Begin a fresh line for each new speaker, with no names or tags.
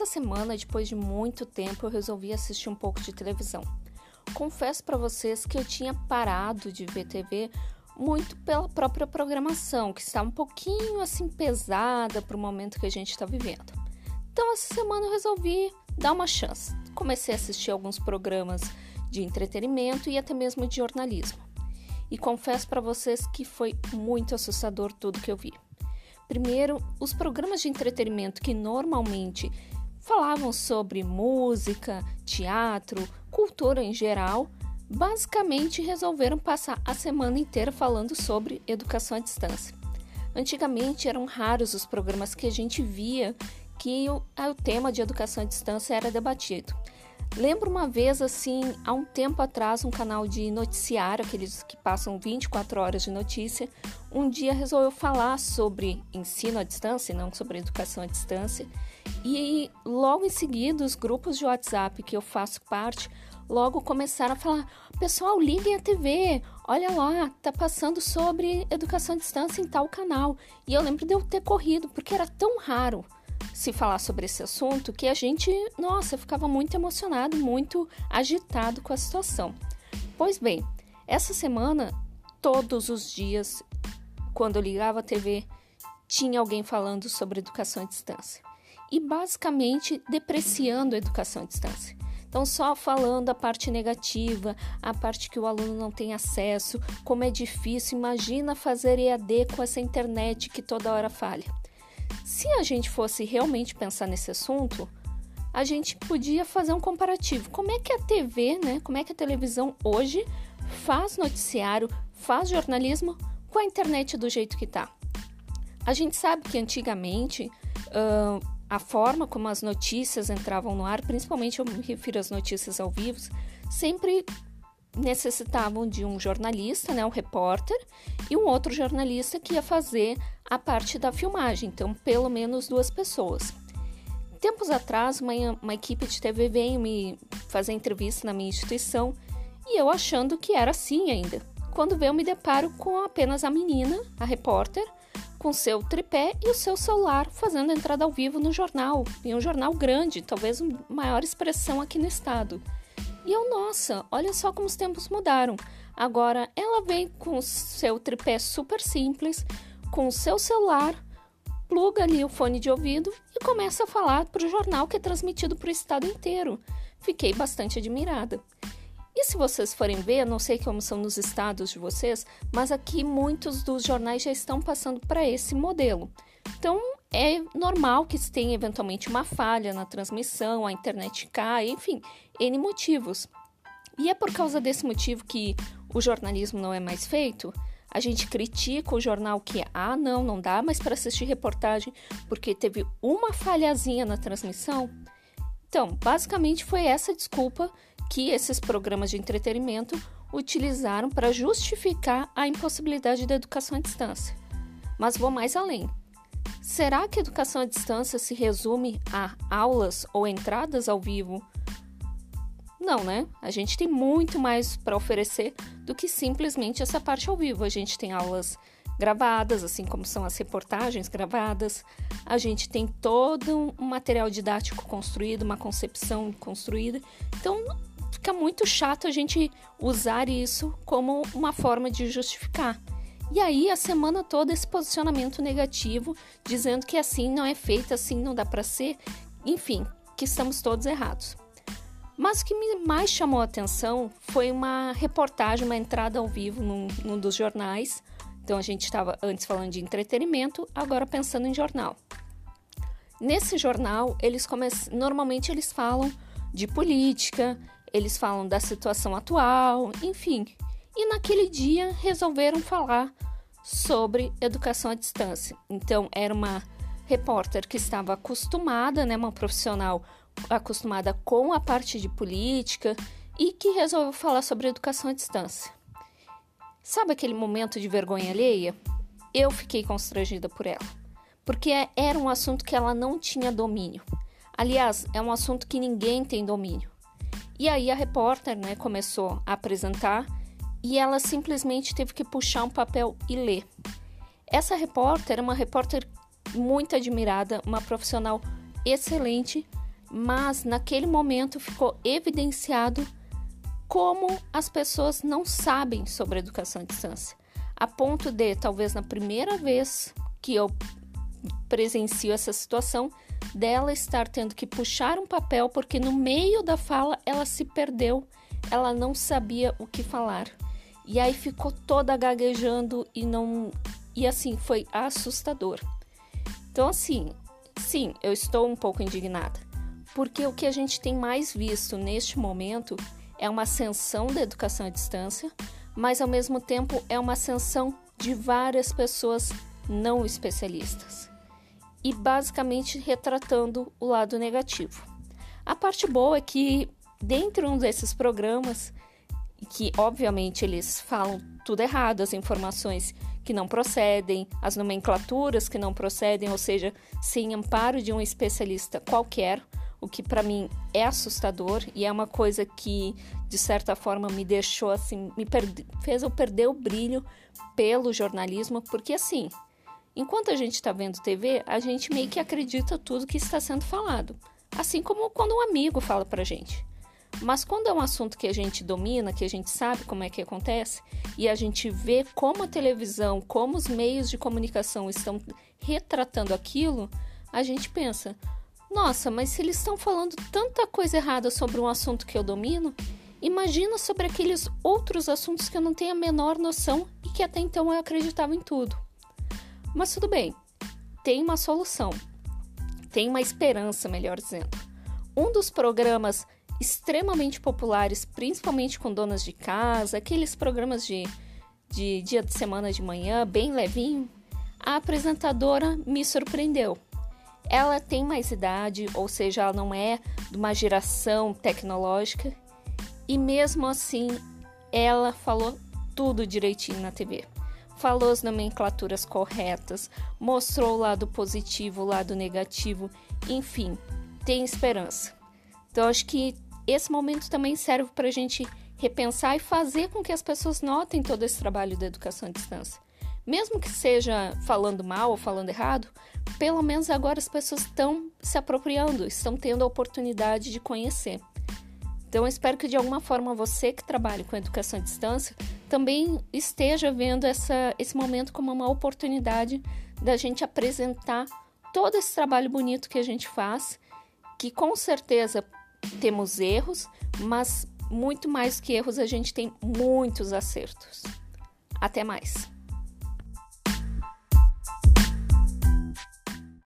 Essa semana, depois de muito tempo, eu resolvi assistir um pouco de televisão. Confesso para vocês que eu tinha parado de ver TV muito pela própria programação, que está um pouquinho assim pesada para o momento que a gente está vivendo. Então, essa semana eu resolvi dar uma chance. Comecei a assistir alguns programas de entretenimento e até mesmo de jornalismo. E confesso para vocês que foi muito assustador tudo que eu vi. Primeiro, os programas de entretenimento que normalmente falavam sobre música, teatro, cultura em geral, basicamente resolveram passar a semana inteira falando sobre educação à distância. Antigamente eram raros os programas que a gente via que o, o tema de educação à distância era debatido. Lembro uma vez, assim, há um tempo atrás, um canal de noticiário, aqueles que passam 24 horas de notícia, um dia resolveu falar sobre ensino à distância, não sobre educação à distância. E logo em seguida, os grupos de WhatsApp que eu faço parte, logo começaram a falar: pessoal, liguem a TV, olha lá, tá passando sobre educação à distância em tal canal. E eu lembro de eu ter corrido, porque era tão raro se falar sobre esse assunto que a gente, nossa, ficava muito emocionado, muito agitado com a situação. Pois bem, essa semana, todos os dias, quando ligava a TV, tinha alguém falando sobre educação à distância e basicamente depreciando a educação à distância. Então, só falando a parte negativa, a parte que o aluno não tem acesso, como é difícil. Imagina fazer EAD com essa internet que toda hora falha. Se a gente fosse realmente pensar nesse assunto, a gente podia fazer um comparativo. Como é que a TV, né? Como é que a televisão hoje faz noticiário, faz jornalismo com a internet do jeito que tá? A gente sabe que antigamente uh, a forma como as notícias entravam no ar, principalmente eu me refiro às notícias ao vivo, sempre necessitavam de um jornalista, né, um repórter, e um outro jornalista que ia fazer a parte da filmagem, então pelo menos duas pessoas. Tempos atrás, uma, uma equipe de TV veio me fazer entrevista na minha instituição e eu achando que era assim ainda. Quando eu me deparo com apenas a menina, a repórter, com seu tripé e o seu celular fazendo entrada ao vivo no jornal, em um jornal grande, talvez maior expressão aqui no estado. E eu, nossa, olha só como os tempos mudaram. Agora ela vem com o seu tripé super simples, com o seu celular, pluga ali o fone de ouvido e começa a falar para o jornal que é transmitido para o estado inteiro. Fiquei bastante admirada. E se vocês forem ver, não sei como são nos estados de vocês, mas aqui muitos dos jornais já estão passando para esse modelo. Então é normal que tenha eventualmente uma falha na transmissão, a internet cai, enfim, N motivos. E é por causa desse motivo que o jornalismo não é mais feito? A gente critica o jornal que, ah, não, não dá mais para assistir reportagem porque teve uma falhazinha na transmissão. Então, basicamente foi essa desculpa que esses programas de entretenimento utilizaram para justificar a impossibilidade da educação à distância. Mas vou mais além. Será que educação à distância se resume a aulas ou entradas ao vivo? Não, né? A gente tem muito mais para oferecer do que simplesmente essa parte ao vivo. A gente tem aulas gravadas, assim como são as reportagens gravadas. A gente tem todo um material didático construído, uma concepção construída. Então, fica muito chato a gente usar isso como uma forma de justificar. E aí a semana toda esse posicionamento negativo, dizendo que assim não é feito, assim não dá para ser, enfim, que estamos todos errados. Mas o que me mais chamou a atenção foi uma reportagem, uma entrada ao vivo num, num dos jornais. Então a gente estava antes falando de entretenimento, agora pensando em jornal. Nesse jornal, eles começam, normalmente eles falam de política, eles falam da situação atual, enfim, e naquele dia resolveram falar sobre educação à distância. Então, era uma repórter que estava acostumada, né, uma profissional acostumada com a parte de política e que resolveu falar sobre educação à distância. Sabe aquele momento de vergonha alheia? Eu fiquei constrangida por ela, porque era um assunto que ela não tinha domínio. Aliás, é um assunto que ninguém tem domínio. E aí a repórter né, começou a apresentar e ela simplesmente teve que puxar um papel e ler. Essa repórter é uma repórter muito admirada, uma profissional excelente, mas naquele momento ficou evidenciado como as pessoas não sabem sobre educação à distância, a ponto de, talvez na primeira vez que eu presencio essa situação, dela estar tendo que puxar um papel porque no meio da fala ela se perdeu, ela não sabia o que falar. E aí ficou toda gaguejando e não e assim foi assustador. Então assim, sim, eu estou um pouco indignada, porque o que a gente tem mais visto neste momento é uma ascensão da educação à distância, mas ao mesmo tempo é uma ascensão de várias pessoas não especialistas e basicamente retratando o lado negativo. A parte boa é que, dentro um desses programas, que obviamente eles falam tudo errado, as informações que não procedem, as nomenclaturas que não procedem, ou seja, sem amparo de um especialista qualquer, o que para mim é assustador e é uma coisa que de certa forma me deixou assim, me fez eu perder o brilho pelo jornalismo, porque assim, enquanto a gente está vendo TV, a gente meio que acredita tudo que está sendo falado, assim como quando um amigo fala para gente. Mas quando é um assunto que a gente domina, que a gente sabe como é que acontece, e a gente vê como a televisão, como os meios de comunicação estão retratando aquilo, a gente pensa: nossa, mas se eles estão falando tanta coisa errada sobre um assunto que eu domino, imagina sobre aqueles outros assuntos que eu não tenho a menor noção e que até então eu acreditava em tudo. Mas tudo bem, tem uma solução, tem uma esperança, melhor dizendo. Um dos programas extremamente populares, principalmente com donas de casa, aqueles programas de, de dia de semana de manhã, bem levinho, a apresentadora me surpreendeu ela tem mais idade, ou seja, ela não é de uma geração tecnológica, e mesmo assim ela falou tudo direitinho na TV. Falou as nomenclaturas corretas, mostrou o lado positivo, o lado negativo, enfim, tem esperança. Então, acho que esse momento também serve para a gente repensar e fazer com que as pessoas notem todo esse trabalho da educação à distância. Mesmo que seja falando mal ou falando errado, pelo menos agora as pessoas estão se apropriando, estão tendo a oportunidade de conhecer. Então, eu espero que de alguma forma você que trabalha com educação à distância também esteja vendo essa, esse momento como uma oportunidade da gente apresentar todo esse trabalho bonito que a gente faz, que com certeza temos erros, mas muito mais que erros, a gente tem muitos acertos. Até mais!